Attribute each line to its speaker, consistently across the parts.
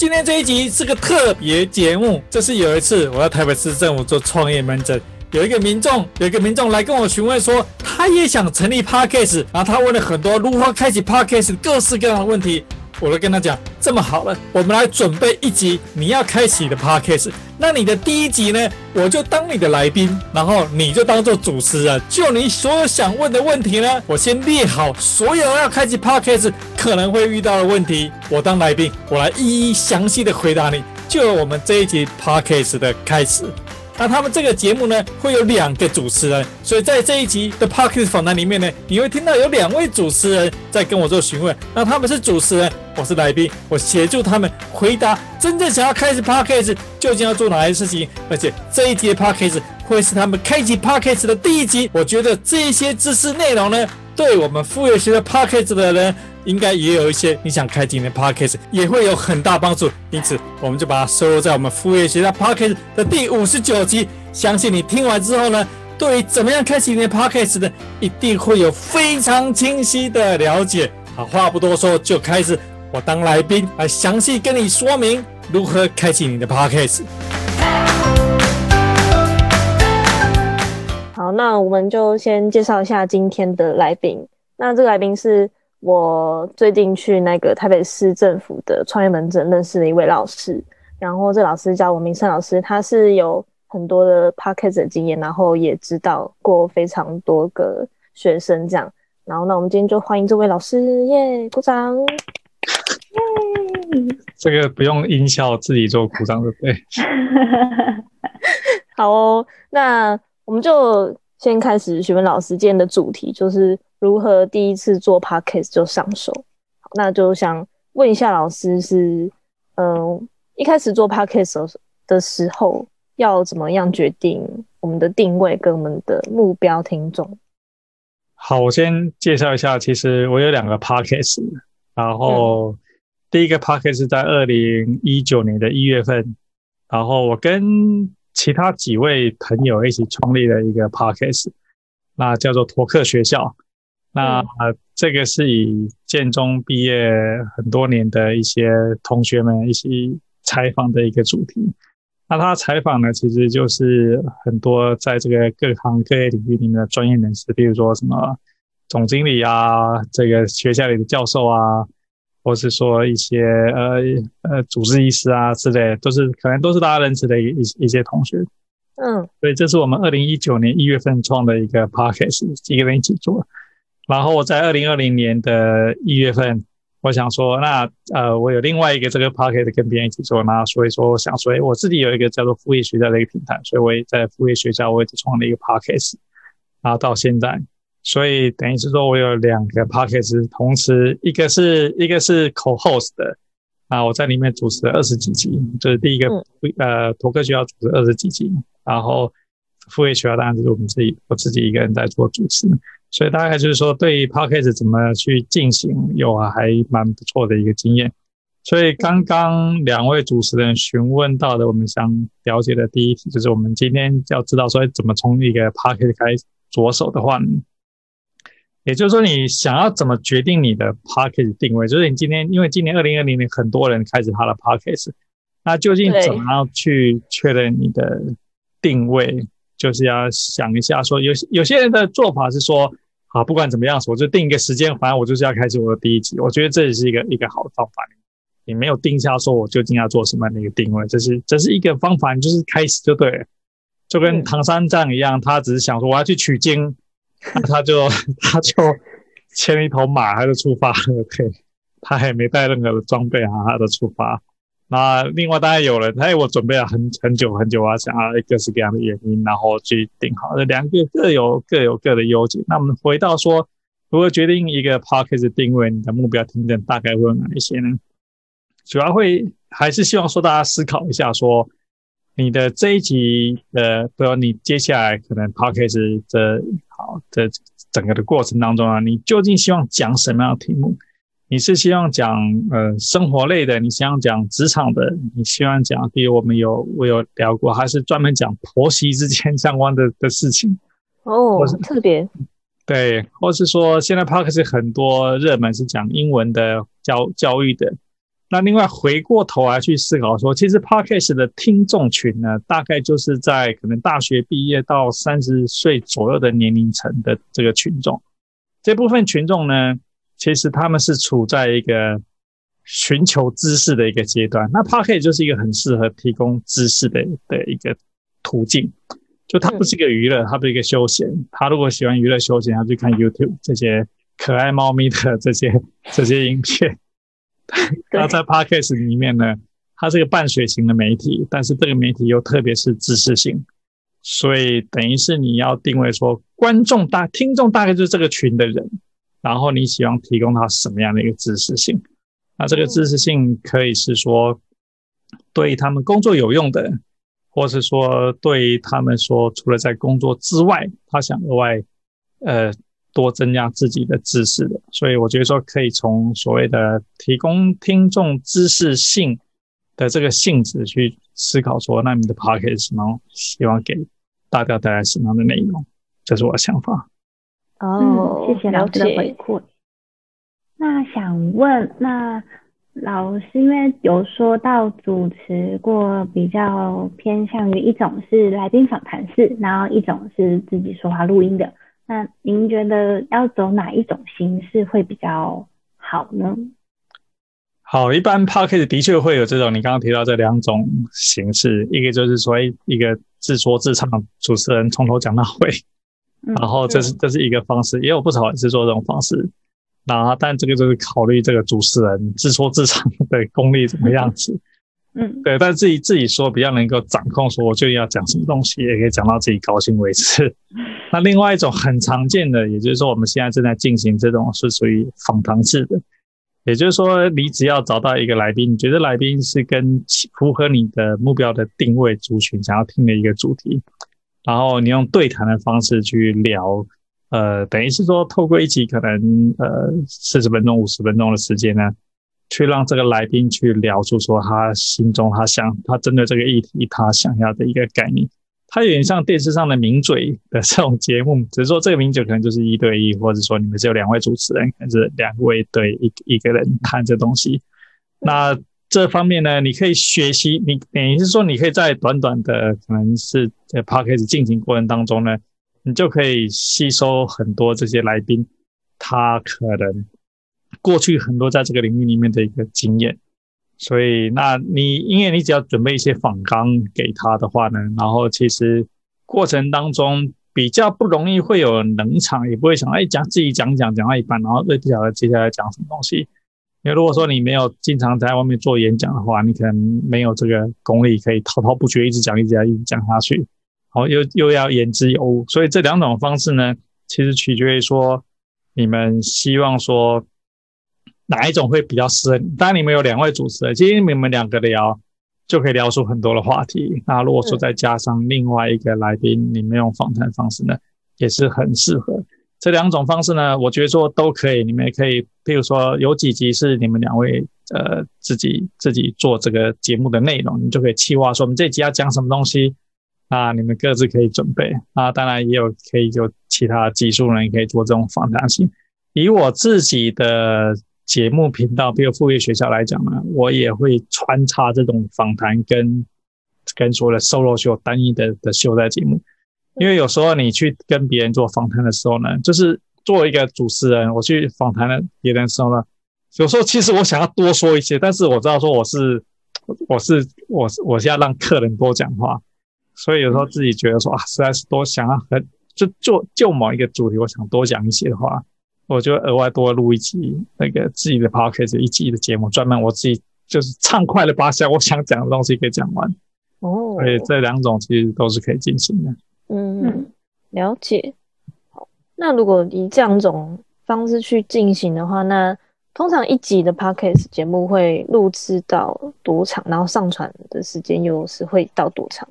Speaker 1: 今天这一集是个特别节目，这是有一次我在台北市政府做创业门诊，有一个民众，有一个民众来跟我询问说，他也想成立 Podcast，然后他问了很多如何开启 Podcast 各式各样的问题。我都跟他讲，这么好了，我们来准备一集你要开启的 podcast。那你的第一集呢，我就当你的来宾，然后你就当做主持人，就你所有想问的问题呢，我先列好所有要开启 podcast 可能会遇到的问题，我当来宾，我来一一详细的回答你，就我们这一集 podcast 的开始。那他们这个节目呢，会有两个主持人，所以在这一集的 Podcast 访谈里面呢，你会听到有两位主持人在跟我做询问。那他们是主持人，我是来宾，我协助他们回答真正想要开始 Podcast 究竟要做哪些事情。而且这一集的 Podcast 会是他们开启 Podcast 的第一集。我觉得这些知识内容呢，对我们副业学的 Podcast 的人。应该也有一些你想开今天的 Podcast 也会有很大帮助，因此我们就把它收录在我们副业学的 Podcast 的第五十九集。相信你听完之后呢，对于怎么样开启你的 Podcast 呢，一定会有非常清晰的了解。好，话不多说，就开始我当来宾来详细跟你说明如何开启你的 Podcast。
Speaker 2: 好，那我们就先介绍一下今天的来宾。那这个来宾是。我最近去那个台北市政府的创业门诊，认识的一位老师，然后这老师叫王明胜老师，他是有很多的 podcast 的经验，然后也指导过非常多个学生这样。然后那我们今天就欢迎这位老师，耶，鼓掌，耶。
Speaker 3: 这个不用音效，自己做鼓掌对不对？
Speaker 2: 好哦，那我们就先开始询问老师今天的主题，就是。如何第一次做 podcast 就上手？好，那就想问一下老师是，嗯、呃，一开始做 podcast 的时候要怎么样决定我们的定位跟我们的目标听众？
Speaker 3: 好，我先介绍一下，其实我有两个 podcast，然后第一个 podcast 是在二零一九年的一月份，然后我跟其他几位朋友一起创立了一个 podcast，那叫做托克学校。那这个是以建中毕业很多年的一些同学们一起采访的一个主题。那他采访呢，其实就是很多在这个各行各业领域里面的专业人士，比如说什么总经理啊，这个学校里的教授啊，或是说一些呃呃主治医师啊之类的，都是可能都是大家认识的一一一些同学。嗯，所以这是我们二零一九年一月份创的一个 podcast，几个人一起做。然后我在二零二零年的一月份，我想说，那呃，我有另外一个这个 podcast 跟别人一起做，那所以说我想说，我自己有一个叫做副业学校的一个平台，所以我也在副业学校我也创了一个 podcast，然后到现在，所以等于是说我有两个 p o c k e t 同时，一个是一个是 co-host 的，啊，我在里面主持了二十几集，就是第一个、嗯、呃托克学校主持二十几集，然后副业学校当然就是我们自己我自己一个人在做主持。所以大概就是说，对于 p o c k e t 怎么去进行，有还蛮不错的一个经验。所以刚刚两位主持人询问到的，我们想了解的第一题，就是我们今天要知道说，怎么从一个 p o c k e t 开始着手的话呢，也就是说，你想要怎么决定你的 Podcast 定位？就是你今天，因为今年二零二零年很多人开始他的 Podcast，那究竟怎么样去确认你的定位？就是要想一下，说有有些人的做法是说，好，不管怎么样，我就定一个时间，反正我就是要开始我的第一集。我觉得这也是一个一个好的方法。你没有定下说我究竟要做什么样的一个定位，这是这是一个方法，你就是开始就对了。就跟唐三藏一样，他只是想说我要去取经，那 他就 他就牵一头马，他就出发了。对，他还没带任何的装备啊，他就出发。那另外当然有人，他我准备了很很久很久啊，想要各式各样的原因，然后去定好。这两个各有各有各的优点。那我们回到说，如何决定一个 podcast 定位，你的目标听众大概会有哪一些呢？主要会还是希望说大家思考一下说，你的这一集的，比如你接下来可能 podcast 的好的整个的过程当中啊，你究竟希望讲什么样的题目？你是希望讲呃生活类的，你希望讲职场的，你希望讲，比如我们有我有聊过，还是专门讲婆媳之间相关的 的事情？
Speaker 2: 哦，是特别
Speaker 3: 对，或是说现在 podcast 很多热门是讲英文的教教育的。那另外回过头来去思考说，其实 Podcast 的听众群呢，大概就是在可能大学毕业到三十岁左右的年龄层的这个群众。这部分群众呢，其实他们是处在一个寻求知识的一个阶段。那 Podcast 就是一个很适合提供知识的的一个途径。就它不是一个娱乐，它不是一个休闲。他如果喜欢娱乐休闲，他就看 YouTube 这些可爱猫咪的这些这些影片。那在 Podcast 里面呢，它是个半水型的媒体，但是这个媒体又特别是知识性，所以等于是你要定位说，观众大、听众大概就是这个群的人，然后你希望提供他什么样的一个知识性？那这个知识性可以是说对他们工作有用的，或是说对他们说除了在工作之外，他想额外呃。多增加自己的知识的，所以我觉得说可以从所谓的提供听众知识性的这个性质去思考说，那你的 podcast 什么，希望给大家带来什么样的内容，这是我的想法。
Speaker 4: 哦，谢谢老师的回馈。那想问，那老师因为有说到主持过比较偏向于一种是来宾访谈式，然后一种是自己说话录音的。那您觉得要走哪一种形式会比较好呢？
Speaker 3: 好，一般 Podcast 的确会有这种你刚刚提到这两种形式，一个就是说一个自说自唱主持人从头讲到尾，然后这是这是一个方式，也有不少人是做这种方式。然后，但这个就是考虑这个主持人自说自唱 的功力怎么样子。
Speaker 4: 嗯，
Speaker 3: 对，但自己自己说比较能够掌控，说我就要讲什么东西，也可以讲到自己高兴为止。那另外一种很常见的，也就是说我们现在正在进行这种是属于访谈式的，也就是说你只要找到一个来宾，你觉得来宾是跟符合你的目标的定位族群想要听的一个主题，然后你用对谈的方式去聊，呃，等于是说透过一集可能呃四十分钟、五十分钟的时间呢。去让这个来宾去聊出说他心中他想他针对这个议题他想要的一个概念，它有点像电视上的名嘴的这种节目，只是说这个名嘴可能就是一对一，或者说你们只有两位主持人，可能是两位对一一个人谈这东西。那这方面呢，你可以学习，你等于是说你可以在短短的可能是在 podcast 进行过程当中呢，你就可以吸收很多这些来宾他可能。过去很多在这个领域里面的一个经验，所以那你因为你只要准备一些访纲给他的话呢，然后其实过程当中比较不容易会有冷场，也不会想哎讲自己讲讲讲到一半，然后又不晓得接下来讲什么东西。因为如果说你没有经常在外面做演讲的话，你可能没有这个功力可以滔滔不绝一直讲一直讲一直讲下去，然后又又要言之有物。所以这两种方式呢，其实取决于说你们希望说。哪一种会比较适合？当然，你们有两位主持人，其实你们两个聊就可以聊出很多的话题。那如果说再加上另外一个来宾，你们用访谈方式呢，也是很适合。这两种方式呢，我觉得说都可以。你们也可以，譬如说有几集是你们两位呃自己自己做这个节目的内容，你就可以企划说我们这集要讲什么东西。那你们各自可以准备。那当然也有可以有其他技术人也可以做这种访谈型。以我自己的。节目频道，比如副业学校来讲呢，我也会穿插这种访谈跟跟所谓的 solo 秀单一的的秀在节目，因为有时候你去跟别人做访谈的时候呢，就是作为一个主持人，我去访谈了别人的时候呢，有时候其实我想要多说一些，但是我知道说我是我是我是我是要让客人多讲话，所以有时候自己觉得说啊，实在是多想要和就就就某一个主题，我想多讲一些的话。我就额外多录一集那个自己的 podcast 一集的节目，专门我自己就是畅快的把想我想讲的东西给讲完。哦，所以这两种其实都是可以进行的。
Speaker 2: 嗯，了解。好，那如果以这两种方式去进行的话，那通常一集的 podcast 节目会录制到多长？然后上传的时间又是会到多长？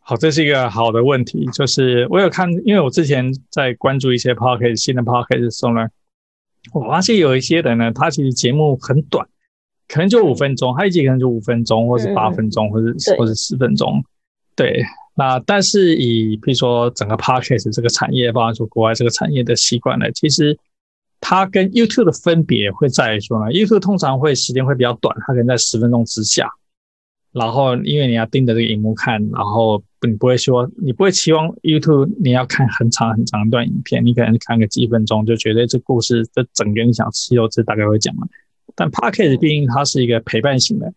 Speaker 3: 好，这是一个好的问题。就是我有看，因为我之前在关注一些 p o c k e t 新的 p o c k e t 的时候呢，我发现有一些人呢，他其实节目很短，可能就五分钟，他一集可能就五分钟，或是八分钟，或者或者十分钟。对，那但是以比如说整个 p o c k e t 这个产业，包括说国外这个产业的习惯呢，其实。它跟 YouTube 的分别会在于说呢，YouTube 通常会时间会比较短，它可能在十分钟之下。然后因为你要盯着这个荧幕看，然后你不会说你不会期望 YouTube 你要看很长很长一段影片，你可能看个几分钟就觉得这故事这整个你想吸收这大概会讲了。但 Podcast 毕竟它是一个陪伴型的，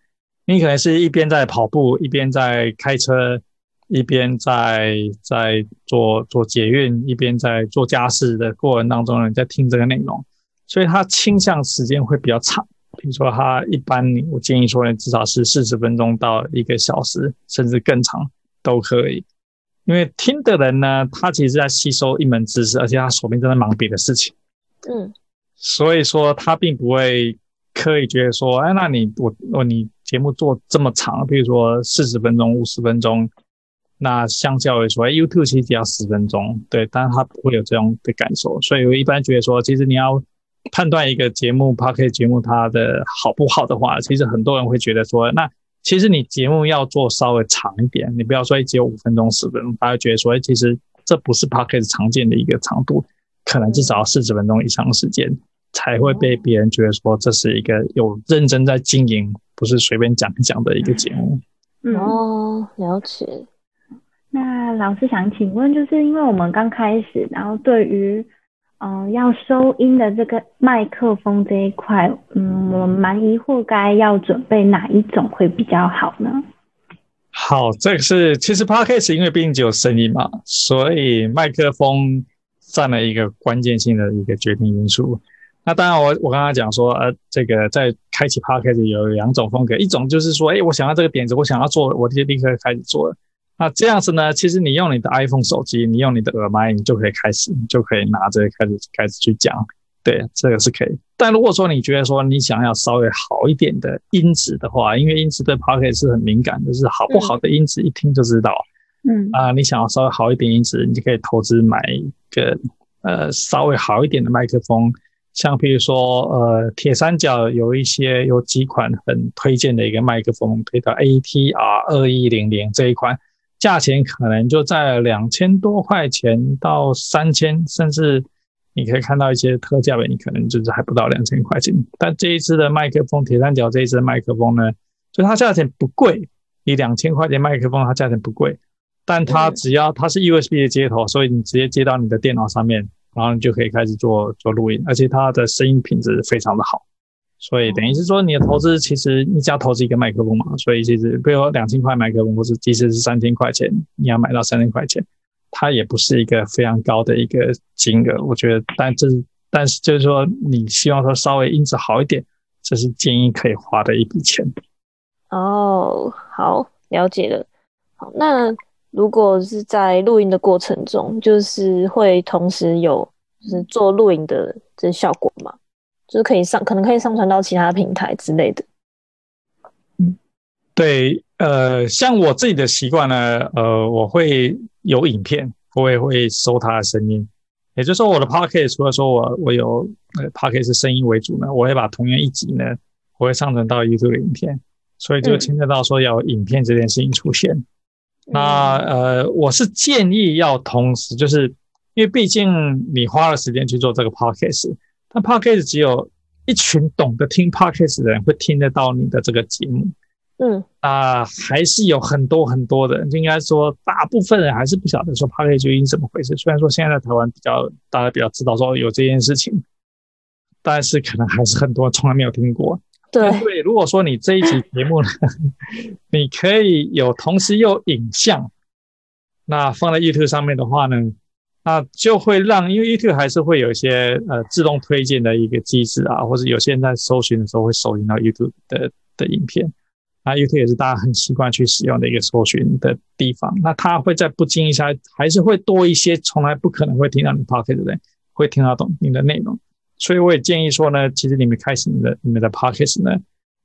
Speaker 3: 你可能是一边在跑步，一边在开车。一边在在做做捷运，一边在做家事的过程当中，你在听这个内容，所以它倾向时间会比较长。比如说，他一般我建议说呢，至少是四十分钟到一个小时，甚至更长都可以。因为听的人呢，他其实在吸收一门知识，而且他手边正在忙别的事情。
Speaker 2: 嗯，
Speaker 3: 所以说他并不会刻意觉得说，哎，那你我我你节目做这么长，比如说四十分钟、五十分钟。那相较于说，YouTube 其实只要十分钟，对，但是他不会有这样的感受，所以我一般觉得说，其实你要判断一个节目 Podcast 节目它的好不好的话，其实很多人会觉得说，那其实你节目要做稍微长一点，你不要说只有五分钟、十分钟，大家觉得说，其实这不是 Podcast 常见的一个长度，可能至少要四十分钟以上的时间才会被别人觉得说，这是一个有认真在经营，不是随便讲一讲的一个节目。
Speaker 2: 哦，了解。
Speaker 4: 那老师想请问，就是因为我们刚开始，然后对于嗯、要收音的这个麦克风这一块，嗯，我蛮疑惑，该要准备哪一种会比较好呢？
Speaker 3: 好，这个是其实 Podcast 因为毕竟只有声音嘛，所以麦克风占了一个关键性的一个决定因素。那当然我，我刚刚讲说，呃，这个在开启 Podcast 有两种风格，一种就是说，哎，我想要这个点子，我想要做，我就立刻开始做了。那这样子呢？其实你用你的 iPhone 手机，你用你的耳麦，你就可以开始，你就可以拿着开始开始去讲。对，这个是可以。但如果说你觉得说你想要稍微好一点的音质的话，因为音质对 Pocket 是很敏感，就是好不好的音质一听就知道。嗯啊、呃，你想要稍微好一点音质，你就可以投资买一个呃稍微好一点的麦克风，像比如说呃铁三角有一些有几款很推荐的一个麦克风，推到 ATR 二一零零这一款。价钱可能就在两千多块钱到三千，甚至你可以看到一些特价的，你可能就是还不到两千块钱。但这一支的麦克风，铁三角这一支的麦克风呢，就它价钱不贵，以两千块钱麦克风它价钱不贵，但它只要它是 USB 的接头，所以你直接接到你的电脑上面，然后你就可以开始做做录音，而且它的声音品质非常的好。所以等于是说，你的投资其实你只要投资一个麦克风嘛，所以其实比如说两千块麦克风，或是即使是三千块钱，你要买到三千块钱，它也不是一个非常高的一个金额。我觉得，但这是但是就是说，你希望说稍微音质好一点，这是建议可以花的一笔钱。
Speaker 2: 哦，好，了解了。好，那如果是在录音的过程中，就是会同时有就是做录音的这效果吗？就是可以上，可能可以上传到其他平台之类的。
Speaker 3: 嗯，对，呃，像我自己的习惯呢，呃，我会有影片，我也会收它的声音。也就是说，我的 Podcast 除了说我我有呃 Podcast 是声音为主呢，我会把同样一集呢，我会上传到 YouTube 的影片，所以就牵扯到说要有影片这件事情出现。嗯、那呃，我是建议要同时，就是因为毕竟你花了时间去做这个 Podcast。那 Podcast 只有一群懂得听 Podcast 的人会听得到你的这个节目，
Speaker 2: 嗯，
Speaker 3: 啊、呃，还是有很多很多的人，应该说大部分人还是不晓得说 Podcast 究竟怎么回事。虽然说现在在台湾比较大家比较知道说有这件事情，但是可能还是很多从来没有听过。
Speaker 2: 对，
Speaker 3: 对，如果说你这一集节目呢，你可以有同时有影像，那放在 YouTube 上面的话呢？那就会让，因为 YouTube 还是会有一些呃自动推荐的一个机制啊，或者有些人在搜寻的时候会搜寻到 YouTube 的的影片，那 YouTube 也是大家很习惯去使用的一个搜寻的地方。那它会在不经意下，还是会多一些从来不可能会听到你 Podcast 的人会听到懂你的内容，所以我也建议说呢，其实你们开始你的你们的 podcast 呢，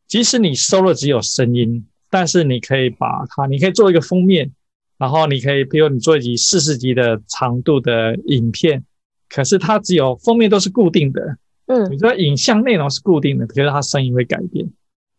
Speaker 3: 即使你收了只有声音，但是你可以把它，你可以做一个封面，然后你可以，比如你做一集四十集的长度的影片，可是它只有封面都是固定的，
Speaker 2: 嗯，
Speaker 3: 你说影像内容是固定的，可是它声音会改变。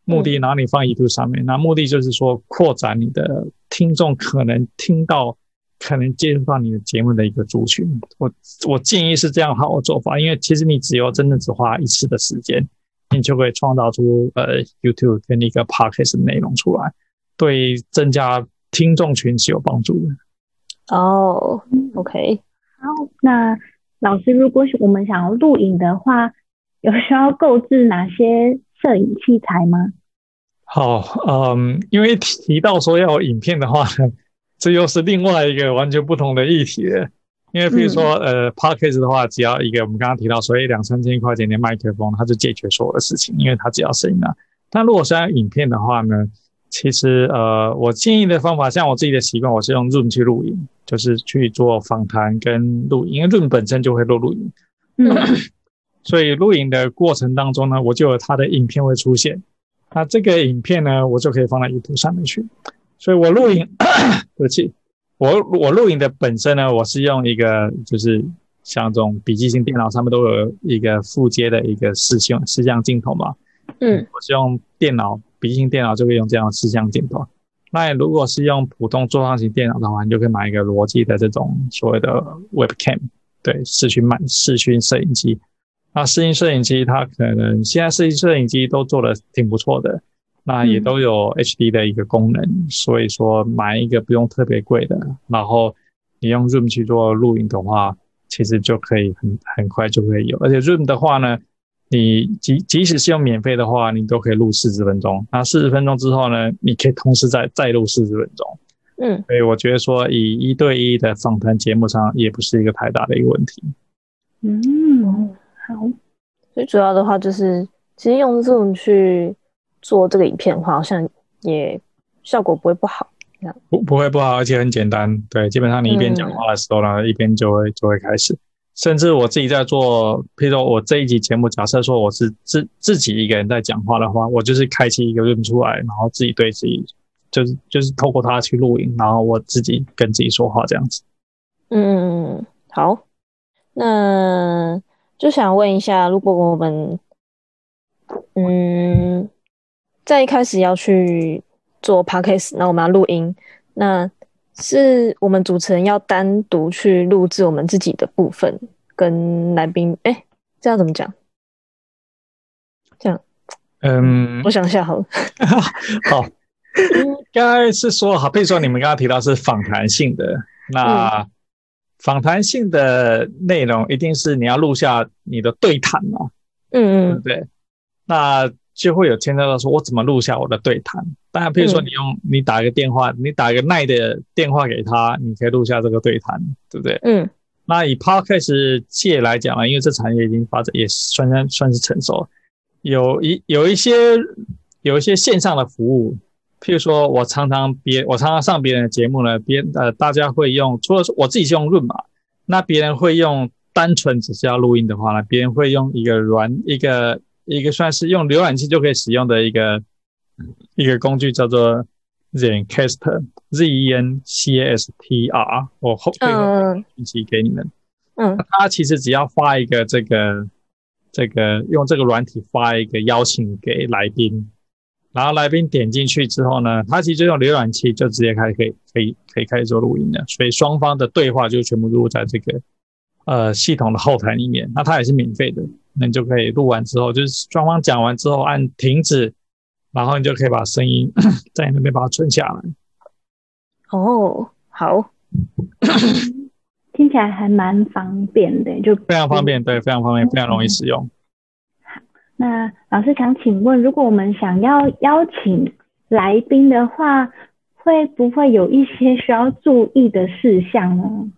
Speaker 3: 目的，然后你放 YouTube 上面，那目的就是说扩展你的听众可能听到、可能接触到你的节目的一个族群。我我建议是这样好的做法，因为其实你只有真的只花一次的时间，你就会创造出呃 YouTube 跟一个 Podcast 的内容出来，对增加听众群是有帮助的。
Speaker 2: 哦，OK，
Speaker 4: 好，那老师，如果我们想要录影的话，有需要购置哪些摄影器材吗？
Speaker 3: 好，嗯，因为提到说要有影片的话呢，这又是另外一个完全不同的议题了。因为比如说，嗯、呃，Podcast 的话，只要一个我们刚刚提到，所以两三千块钱的麦克风，它就解决所有的事情，因为它只要声音啊。但如果是要影片的话呢，其实呃，我建议的方法，像我自己的习惯，我是用 Zoom 去录影，就是去做访谈跟录影，因为 Zoom 本身就会录录影。嗯，所以录影的过程当中呢，我就有它的影片会出现。那这个影片呢，我就可以放在 YouTube 上面去。所以我录影，对不起，我我录影的本身呢，我是用一个就是像这种笔记型电脑上面都有一个附接的一个视像视像镜头嘛。
Speaker 2: 嗯，
Speaker 3: 我是用电脑笔记型电脑就可以用这样的视像镜头。那如果是用普通桌上型电脑的话，你就可以买一个罗技的这种所谓的 Webcam，对，视讯慢视讯摄影机。那视讯摄影机，它可能现在视讯摄影机都做的挺不错的，那也都有 HD 的一个功能，所以说买一个不用特别贵的，然后你用 Zoom 去做录影的话，其实就可以很很快就会有。而且 Zoom 的话呢，你即即使是用免费的话，你都可以录四十分钟。那四十分钟之后呢，你可以同时再再录四十分钟。
Speaker 2: 嗯，
Speaker 3: 所以我觉得说以一对一的访谈节目上，也不是一个太大的一个问题。
Speaker 4: 嗯。好，
Speaker 2: 最主要的话就是，其实用 Zoom 去做这个影片的话，好像也效果不会不好。
Speaker 3: 不不会不好，而且很简单。对，基本上你一边讲话的时候呢，嗯、一边就会就会开始。甚至我自己在做，譬如说我这一集节目，假设说我是自自己一个人在讲话的话，我就是开启一个 Zoom 出来，然后自己对自己，就是就是透过它去录音，然后我自己跟自己说话这样子。
Speaker 2: 嗯嗯嗯，好，那。就想问一下，如果我们，嗯，在一开始要去做 podcast，那我们要录音，那是我们主持人要单独去录制我们自己的部分，跟来宾，哎、欸，这样怎么讲？这样，
Speaker 3: 嗯，
Speaker 2: 我想一下好了，
Speaker 3: 好，应该是说，好，比如说你们刚刚提到是访谈性的，那。嗯访谈性的内容一定是你要录下你的对谈嘛？
Speaker 2: 嗯嗯，
Speaker 3: 对不对？那就会有牵扯到说，我怎么录下我的对谈？当然，譬如说你用你打一个电话，你打一个耐的电话给他，你可以录下这个对谈，对不对？
Speaker 2: 嗯。
Speaker 3: 那以 Podcast 界来讲呢，因为这产业已经发展也算算算是成熟，有一有一些有一些线上的服务。譬如说，我常常别我常常上别人的节目呢，别人呃大家会用，除了我自己是用润嘛，那别人会用单纯只是要录音的话呢，别人会用一个软一个一个算是用浏览器就可以使用的一个一个工具叫做 Zencastr Z E N C A S T R，我后背后信息给你们。
Speaker 2: 嗯，
Speaker 3: 他其实只要发一个这个这个用这个软体发一个邀请给来宾。然后来宾点进去之后呢，他其实就用浏览器就直接开可以可以可以开始做录音了，所以双方的对话就全部录在这个呃系统的后台里面。那它也是免费的，那你就可以录完之后，就是双方讲完之后按停止，然后你就可以把声音 在那边把它存下来。
Speaker 2: 哦，好，
Speaker 4: 听起来还蛮方便的，就
Speaker 3: 非常方便，对，非常方便，非常容易使用。
Speaker 4: 那老师想请问，如果我们想要邀请来宾的话，会不会有一些需要注意的事项呢？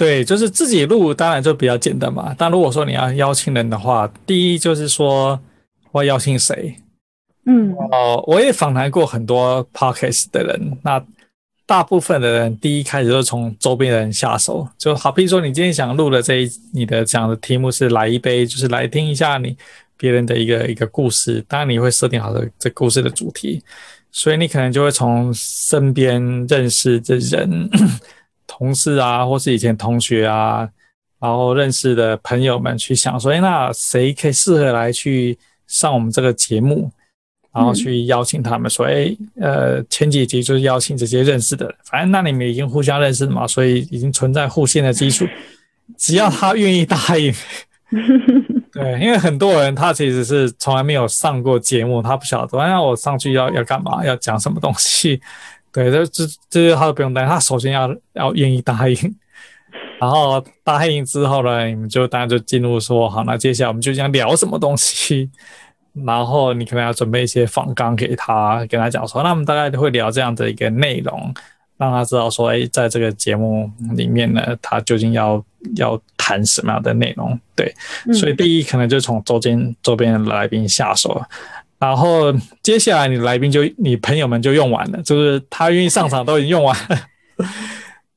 Speaker 1: 对，就是自己录，当然就比较简单嘛。但如果说你要邀请人的话，第一就是说我要邀请谁？
Speaker 4: 嗯，
Speaker 1: 哦，我也访谈过很多 podcast 的人，那
Speaker 3: 大部分的人第一开始都是从周边的人下手，就好比说你今天想录的这一你的讲的题目是来一杯，就是来听一下你别人的一个一个故事，当然你会设定好的这故事的主题，所以你可能就会从身边认识的人、同事啊，或是以前同学啊，然后认识的朋友们去想说，哎，那谁可以适合来去上我们这个节目？然后去邀请他们说，哎，呃，前几集就是邀请这些认识的人，反正那你们已经互相认识了嘛，所以已经存在互信的基础。只要他愿意答应，对，因为很多人他其实是从来没有上过节目，他不晓得，那我上去要要干嘛，要讲什么东西，对，这这这些他都不用担心，他首先要要愿意答应，然后答应之后呢，你们就大家就进入说，好，那接下来我们就想聊什么东西。然后你可能要准备一些访纲给他，跟他讲说，那我们大概会聊这样的一个内容，让他知道说，哎，在这个节目里面呢，他究竟要要谈什么样的内容？对，所以第一可能就从周边周边的来宾下手，然后接下来你来宾就你朋友们就用完了，就是他愿意上场都已经用完了。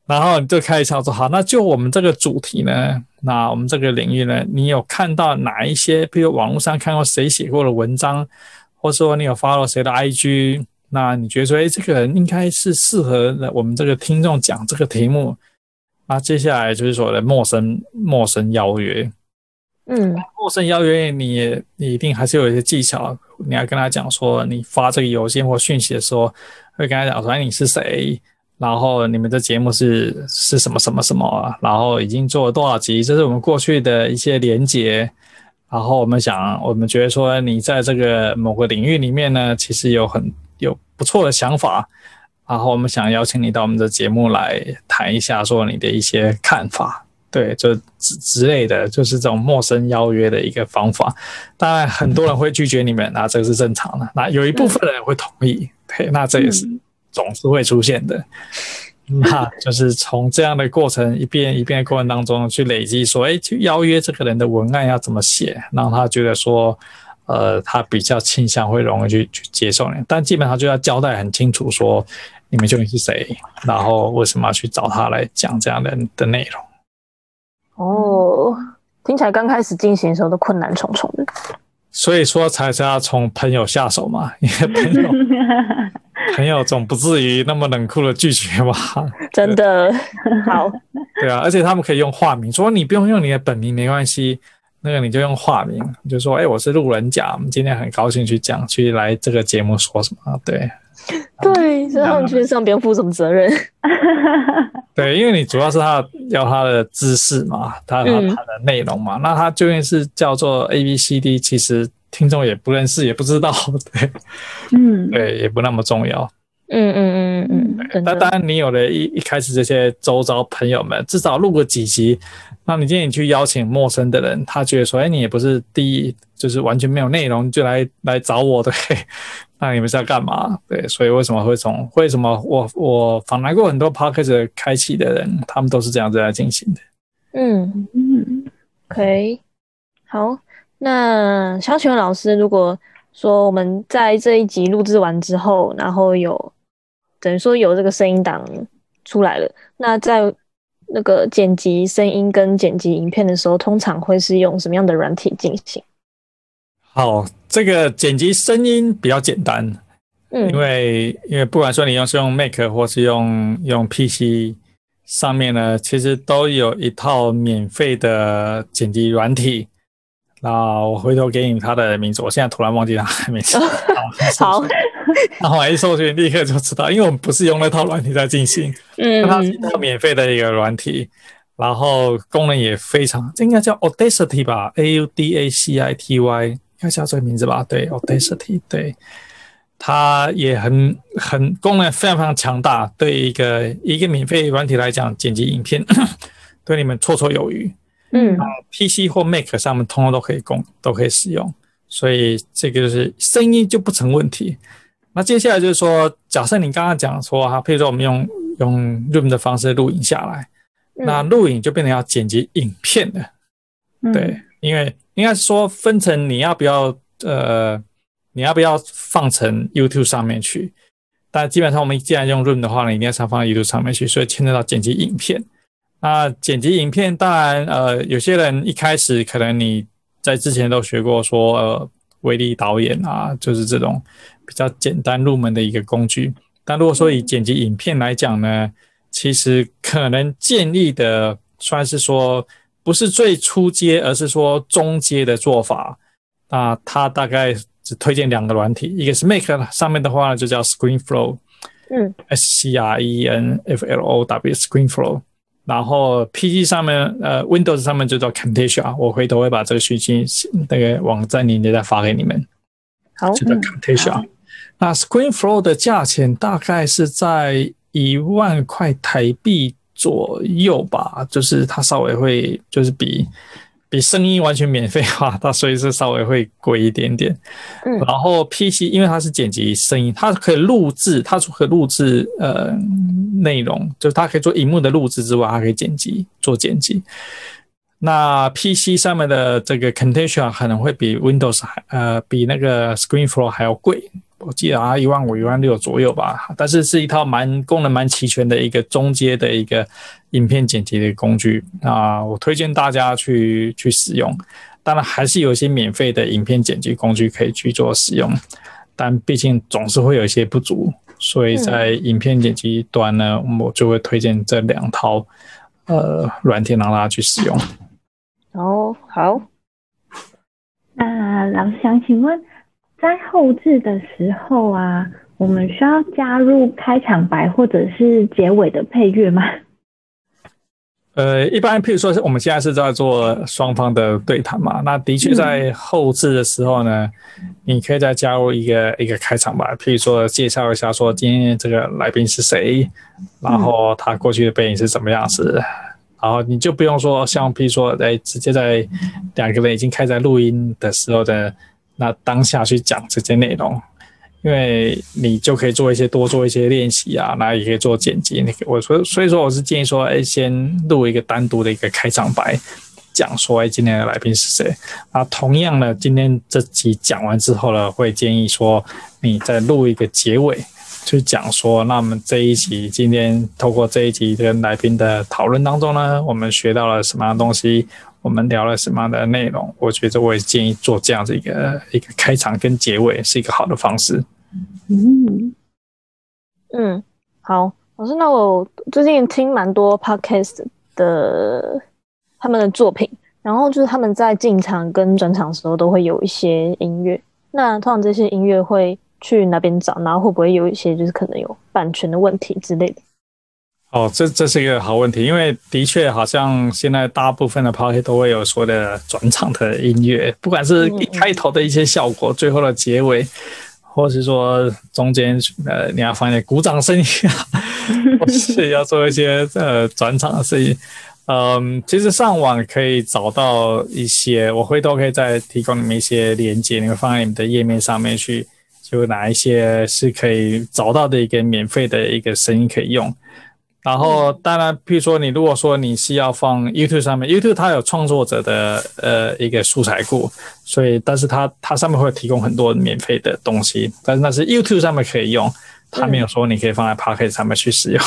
Speaker 3: 然后你就开始想说，好，那就我们这个主题呢，那我们这个领域呢，你有看到哪一些，比如网络上看过谁写过的文章，或者说你有 follow 谁的 IG，那你觉得说，哎，这个人应该是适合我们这个听众讲这个题目。那接下来就是所谓的陌生陌生邀约，
Speaker 2: 嗯，
Speaker 3: 陌生邀约你，你一定还是有一些技巧，你要跟他讲说，你发这个邮件或讯息的时候，会跟他讲说，哎，你是谁？然后你们的节目是是什么什么什么啊？然后已经做了多少集？这是我们过去的一些连结。然后我们想，我们觉得说你在这个某个领域里面呢，其实有很有不错的想法。然后我们想邀请你到我们的节目来谈一下，说你的一些看法，对，就之之类的，就是这种陌生邀约的一个方法。当然，很多人会拒绝你们，那这个是正常的。那有一部分人会同意，对，那这也是。总是会出现的，那就是从这样的过程一遍一遍的过程当中去累积，说，哎，去邀约这个人的文案要怎么写，让他觉得说，呃，他比较倾向会容易去去接受你。但基本上就要交代很清楚，说你们究竟是谁，然后为什么要去找他来讲这样的的内容。
Speaker 2: 哦，听起来刚开始进行的时候都困难重重的，
Speaker 3: 所以说才是要从朋友下手嘛，因为朋友。朋友总不至于那么冷酷的拒绝吧？
Speaker 2: 真的好，
Speaker 3: 对啊，而且他们可以用化名，说你不用用你的本名没关系，那个你就用化名，就说哎、欸，我是路人甲，我们今天很高兴去讲，去来这个节目说什么？对，
Speaker 2: 对，所以他们去上边负什么责任？
Speaker 3: 对，因为你主要是他要他的知识嘛，他他他的内容嘛，嗯、那他究竟是叫做 A B C D，其实。听众也不认识，也不知道，对，
Speaker 2: 嗯，
Speaker 3: 对，也不那么重要，
Speaker 2: 嗯嗯嗯嗯嗯。
Speaker 3: 那当然，你有了一一开始这些周遭朋友们，至少录个几集，那你今天你去邀请陌生的人，他觉得说，哎，你也不是第一，就是完全没有内容就来来找我，对，那你们是要干嘛？对，所以为什么会从为什么我我访谈过很多 podcast 开启的人，他们都是这样子来进行的。
Speaker 2: 嗯嗯，OK，好。那想请问老师，如果说我们在这一集录制完之后，然后有等于说有这个声音档出来了，那在那个剪辑声音跟剪辑影片的时候，通常会是用什么样的软体进行？
Speaker 3: 好，这个剪辑声音比较简单，嗯，因为因为不管说你用是用 Mac 或是用用 PC 上面呢，其实都有一套免费的剪辑软体。那我回头给你他的名字，我现在突然忘记他的名字。
Speaker 2: 好，
Speaker 3: 然后我一搜寻，立刻就知道，因为我们不是用那套软体在进行，嗯，它是一套免费的一个软体，然后功能也非常，这应该叫 Audacity 吧，A U D A C I T Y，应该叫这个名字吧？对，Audacity，对，它也很很功能非常非常强大，对一个一个免费软体来讲，剪辑影片 对你们绰绰有余。
Speaker 2: 嗯
Speaker 3: ，PC 或 Mac 上面通通都可以供，都可以使用，所以这个就是声音就不成问题。那接下来就是说，假设你刚刚讲说哈，譬如说我们用用 Room 的方式录影下来，嗯、那录影就变成要剪辑影片的，嗯、对，因为应该是说分成你要不要呃，你要不要放成 YouTube 上面去？但基本上我们既然用 Room 的话呢，一定要上放到 YouTube 上面去，所以牵扯到剪辑影片。那剪辑影片，当然呃，有些人一开始可能你在之前都学过说呃，威力导演啊，就是这种比较简单入门的一个工具。但如果说以剪辑影片来讲呢，其实可能建议的算是说不是最初阶，而是说中阶的做法。那它大概只推荐两个软体，一个是 Make 上面的话呢，就叫 ScreenFlow，嗯，S C R E N F L O W ScreenFlow。然后 P G 上面，呃，Windows 上面就叫 Camtasia。我回头会把这个讯息那个网站链接再发给你们。
Speaker 2: 好，
Speaker 3: 就叫 Camtasia。嗯那 ScreenFlow 的价钱大概是在一万块台币左右吧，就是它稍微会就是比比声音完全免费化，它所以是稍微会贵一点点。嗯，然后 PC 因为它是剪辑声音，它可以录制，它除可录制呃内容，就是它可以做荧幕的录制之外，它可以剪辑做剪辑。那 PC 上面的这个 Contention 可能会比 Windows 还呃比那个 ScreenFlow 还要贵。我记得啊，一万五、一万六左右吧。但是是一套蛮功能蛮齐全的一个中阶的一个影片剪辑的工具啊，我推荐大家去去使用。当然，还是有一些免费的影片剪辑工具可以去做使用，但毕竟总是会有一些不足，所以在影片剪辑端呢，我就会推荐这两套呃软件让大家去使用。
Speaker 2: 哦，好。
Speaker 4: 那老师想请问。在后置的时候啊，我们需要加入开场白或者是结尾的配乐吗？
Speaker 3: 呃，一般譬如说，我们现在是在做双方的对谈嘛，那的确在后置的时候呢，你可以再加入一个一个开场白，譬如说介绍一下说今天这个来宾是谁，然后他过去的背景是怎么样子，然后你就不用说像譬如说在直接在两个人已经开在录音的时候的。那当下去讲这些内容，因为你就可以做一些多做一些练习啊，那也可以做剪辑。那个我说，所以说我是建议说，哎，先录一个单独的一个开场白，讲说，哎，今天的来宾是谁。啊，同样呢，今天这集讲完之后呢，会建议说，你再录一个结尾，就讲说，那我们这一集今天透过这一集跟来宾的讨论当中呢，我们学到了什么样的东西。我们聊了什么样的内容？我觉得我也建议做这样子一个一个开场跟结尾是一个好的方式。
Speaker 2: 嗯嗯，好，老师，那我最近听蛮多 podcast 的他们的作品，然后就是他们在进场跟转场的时候都会有一些音乐。那通常这些音乐会去哪边找？然后会不会有一些就是可能有版权的问题之类的？
Speaker 3: 哦，这这是一个好问题，因为的确好像现在大部分的 party 都会有所谓的转场的音乐，不管是一开头的一些效果，嗯、最后的结尾，或是说中间呃你要放一点鼓掌声音啊，或是要做一些呃转场的声音，嗯，其实上网可以找到一些，我回头可以再提供你们一些连接，你们放在你们的页面上面去，就哪一些是可以找到的一个免费的一个声音可以用。然后，当然，譬如说，你如果说你是要放 YouTube 上面，YouTube 它有创作者的呃一个素材库，所以，但是它它上面会提供很多免费的东西，但是那是 YouTube 上面可以用，它没有说你可以放在 Pocket 上面去使用，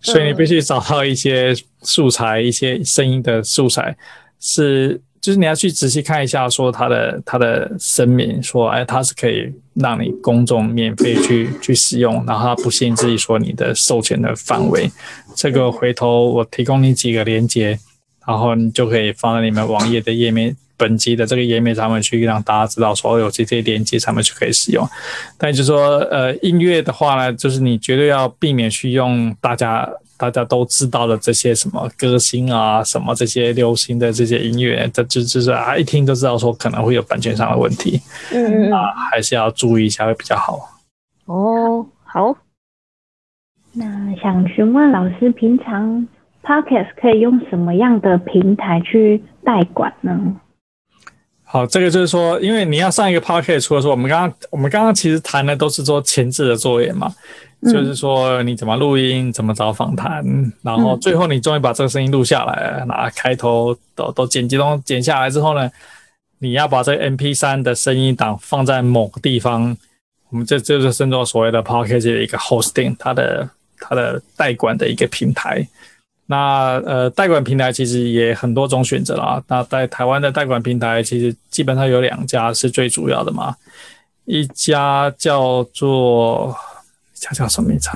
Speaker 3: 所以你必须找到一些素材，一些声音的素材是。就是你要去仔细看一下，说它的它的声明，说哎，它是可以让你公众免费去去使用，然后它不限制于说你的授权的范围。这个回头我提供你几个连接，然后你就可以放在你们网页的页面，本集的这个页面上面去，让大家知道所有这些连接上面去可以使用。但就是说，呃，音乐的话呢，就是你绝对要避免去用大家。大家都知道的这些什么歌星啊，什么这些流行的这些音乐，这就就是啊，一听就知道说可能会有版权上的问题，嗯啊，还是要注意一下会比较好。
Speaker 2: 哦，好。
Speaker 4: 那想询问老师，平常 Podcast 可以用什么样的平台去代管呢？
Speaker 3: 好，这个就是说，因为你要上一个 Podcast，除了说我们刚刚我们刚刚其实谈的都是说前置的作业嘛。就是说，你怎么录音，怎么找访谈，然后最后你终于把这个声音录下来了，那开头都都剪辑都剪下来之后呢，你要把这个 M P 三的声音档放在某个地方，我们这这就是称作所谓的 Podcast 的一个 hosting，它的它的代管的一个平台。那呃，代管平台其实也很多种选择啦。那在台湾的代管平台，其实基本上有两家是最主要的嘛。一家叫做一家叫什么名字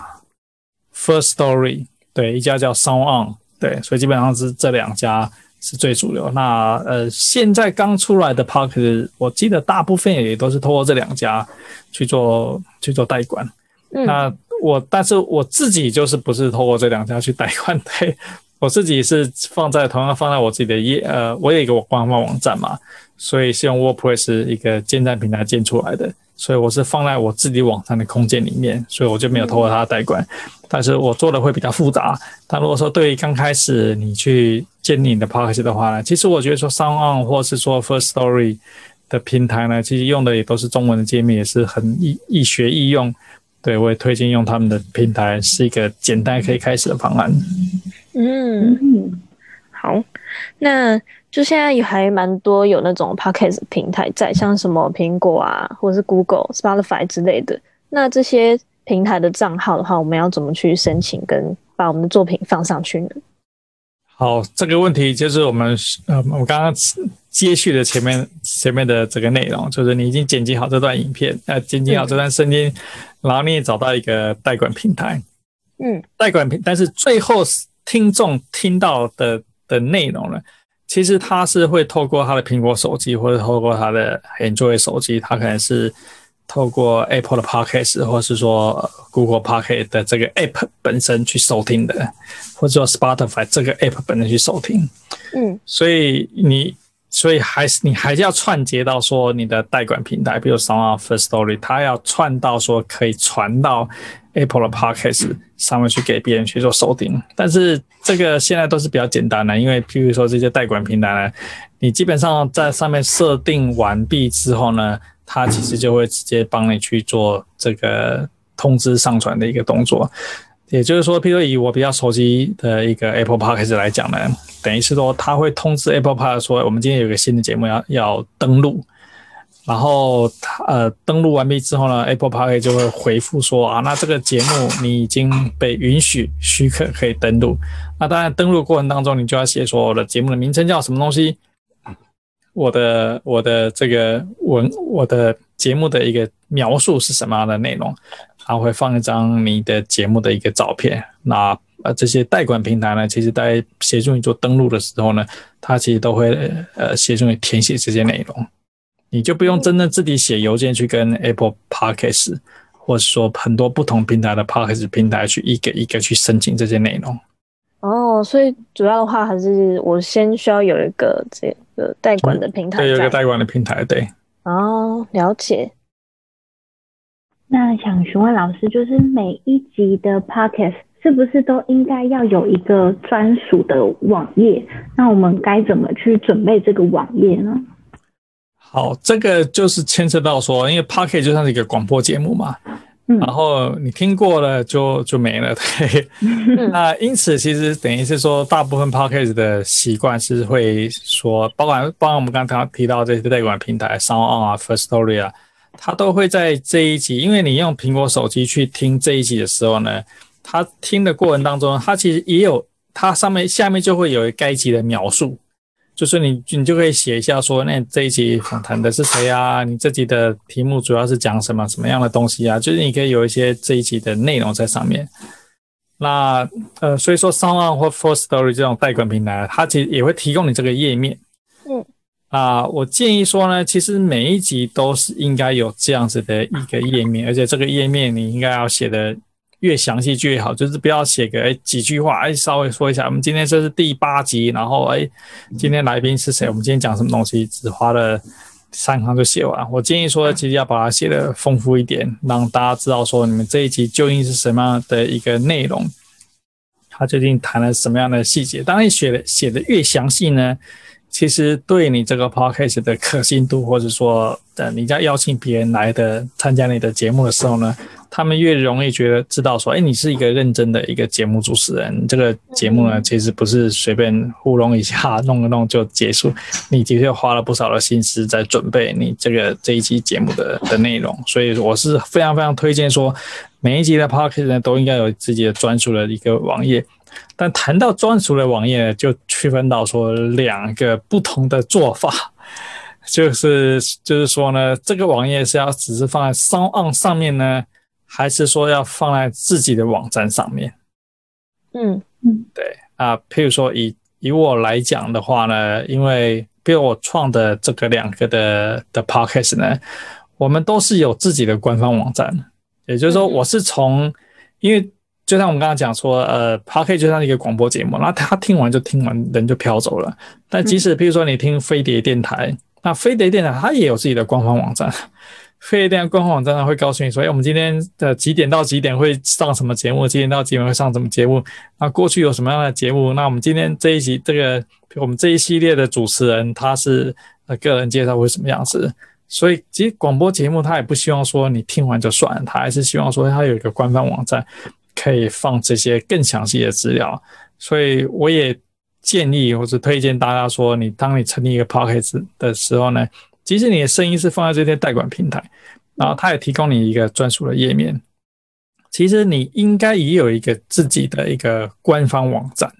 Speaker 3: ？First Story，对，一家叫 SoundOn，对，所以基本上是这两家是最主流。那呃，现在刚出来的 Podcast，我记得大部分也都是通过这两家去做去做代管。嗯、那我，但是我自己就是不是通过这两家去代管，对，我自己是放在同样放在我自己的页，呃，我有一个官方网站嘛，所以是用 WordPress 一个建站平台建出来的，所以我是放在我自己网站的空间里面，所以我就没有透过它代管，但是我做的会比较复杂。但如果说对于刚开始你去建立你的 Podcast 的话呢，其实我觉得说 SoundOn 或是说 First Story 的平台呢，其实用的也都是中文的界面，也是很易易学易用。对，我也推荐用他们的平台，是一个简单可以开始的方案。
Speaker 2: 嗯嗯，好，那就现在也还蛮多有那种 Podcast 平台在，像什么苹果啊，或者是 Google、Spotify 之类的。那这些平台的账号的话，我们要怎么去申请跟把我们的作品放上去呢？
Speaker 3: 好，这个问题就是我们呃，我刚刚接续的前面前面的这个内容，就是你已经剪辑好这段影片，呃，剪辑好这段声音，嗯、然后你也找到一个代管平台，
Speaker 2: 嗯，
Speaker 3: 代管平，但是最后听众听到的的内容呢，其实他是会透过他的苹果手机或者透过他的 Android 手机，他可能是。透过 Apple 的 Podcast 或是说 Google Podcast 的这个 App 本身去收听的，或者说 Spotify 这个 App 本身去收听，
Speaker 2: 嗯，
Speaker 3: 所以你所以还是你还是要串接到说你的代管平台，比如 SoundOn First Story，它要串到说可以传到 Apple 的 Podcast 上面去给别人去做收听。但是这个现在都是比较简单的，因为譬如说这些代管平台呢，你基本上在上面设定完毕之后呢。它其实就会直接帮你去做这个通知上传的一个动作，也就是说，譬如以我比较熟悉的一个 Apple Podcast 来讲呢，等于是说他会通知 Apple Podcast 说，我们今天有个新的节目要要登录，然后他呃登录完毕之后呢，Apple Podcast 就会回复说啊，那这个节目你已经被允许许可可以登录，那当然登录过程当中你就要写说我的节目的名称叫什么东西。我的我的这个文，我的节目的一个描述是什么样的内容？然后会放一张你的节目的一个照片。那呃，这些代管平台呢，其实在协助你做登录的时候呢，它其实都会呃协助你填写这些内容。你就不用真正自己写邮件去跟 Apple Podcast，或者说很多不同平台的 Podcast 平台去一个一个去申请这些内容。
Speaker 2: 哦，所以主要的话还是我先需要有一个这个代管的平台，
Speaker 3: 对，有一个代管的平台，对。
Speaker 2: 哦，了解。
Speaker 4: 那想询问老师，就是每一集的 Podcast 是不是都应该要有一个专属的网页？那我们该怎么去准备这个网页呢？
Speaker 3: 好，这个就是牵涉到说，因为 Podcast 就像是一个广播节目嘛。然后你听过了就就没了，对。那因此其实等于是说，大部分 Podcast 的习惯是会说，包括包括我们刚刚提到这些代管平台，SoundOn 啊，First Story 啊，它都会在这一集，因为你用苹果手机去听这一集的时候呢，它听的过程当中，它其实也有，它上面下面就会有该集的描述。就是你，你就可以写一下说，那这一集访谈的是谁啊？你这集的题目主要是讲什么什么样的东西啊？就是你可以有一些这一集的内容在上面。那呃，所以说 SoundOn 或 First Story 这种代管平台，它其实也会提供你这个页面。
Speaker 2: 嗯。
Speaker 3: 啊，我建议说呢，其实每一集都是应该有这样子的一个页面，而且这个页面你应该要写的。越详细越好，就是不要写个诶几句话，诶稍微说一下，我们今天这是第八集，然后诶今天来宾是谁？我们今天讲什么东西？只花了三行就写完。我建议说，其实要把它写的丰富一点，让大家知道说你们这一集究竟是什么样的一个内容，他究竟谈了什么样的细节。当然，写的写的越详细呢，其实对你这个 podcast 的可信度，或者说呃你在邀请别人来的参加你的节目的时候呢。他们越容易觉得知道说，哎，你是一个认真的一个节目主持人。这个节目呢，其实不是随便糊弄一下，弄一弄就结束。你的确花了不少的心思在准备你这个这一期节目的的内容。所以我是非常非常推荐说，每一集的 podcast 呢都应该有自己的专属的一个网页。但谈到专属的网页，就区分到说两个不同的做法，就是就是说呢，这个网页是要只是放在 SoundOn 上面呢。还是说要放在自己的网站上面？
Speaker 2: 嗯嗯，
Speaker 3: 对啊，譬如说以以我来讲的话呢，因为比如我创的这个两个的的 podcast 呢，我们都是有自己的官方网站，也就是说，我是从、嗯、因为就像我们刚刚讲说，呃，podcast 就像一个广播节目，那他听完就听完，人就飘走了。但即使譬如说你听飞碟电台，那飞碟电台它也有自己的官方网站。飞碟电台官方网站上会告诉你说，哎，我们今天的几点到几点会上什么节目？几点到几点会上什么节目？那过去有什么样的节目？那我们今天这一集这个我们这一系列的主持人他是呃个人介绍会什么样子？所以其实广播节目他也不希望说你听完就算了，他还是希望说他有一个官方网站可以放这些更详细的资料。所以我也建议或者推荐大家说，你当你成立一个 podcast 的时候呢，即使你的声音是放在这些代管平台，然后它也提供你一个专属的页面，其实你应该也有一个自己的一个官方网站。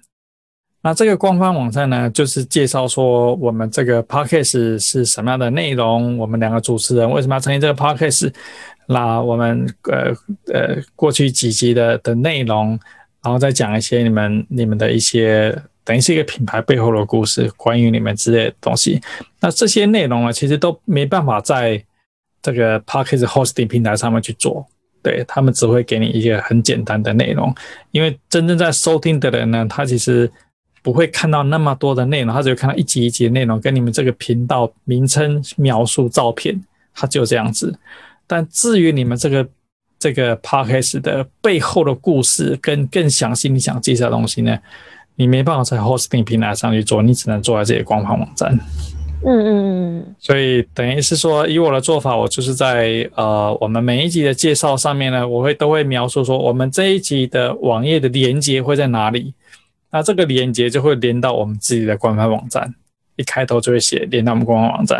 Speaker 3: 那这个官方网站呢，就是介绍说我们这个 podcast 是什么样的内容，我们两个主持人为什么要成立这个 podcast，那我们呃呃过去几集的的内容，然后再讲一些你们你们的一些。等于是一个品牌背后的故事，关于你们之类的东西。那这些内容呢，其实都没办法在这个 Podcast Hosting 平台上面去做。对，他们只会给你一个很简单的内容，因为真正在收听的人呢，他其实不会看到那么多的内容，他只会看到一集一集的内容，跟你们这个频道名称、描述、照片，他就这样子。但至于你们这个这个 Podcast 的背后的故事，跟更详细你想介绍的东西呢？你没办法在 hosting 平台上去做，你只能做在这些官方网站。
Speaker 2: 嗯嗯嗯。所
Speaker 3: 以等于是说，以我的做法，我就是在呃，我们每一集的介绍上面呢，我会都会描述说，我们这一集的网页的连接会在哪里。那这个连接就会连到我们自己的官方网站，一开头就会写连到我们官方网站。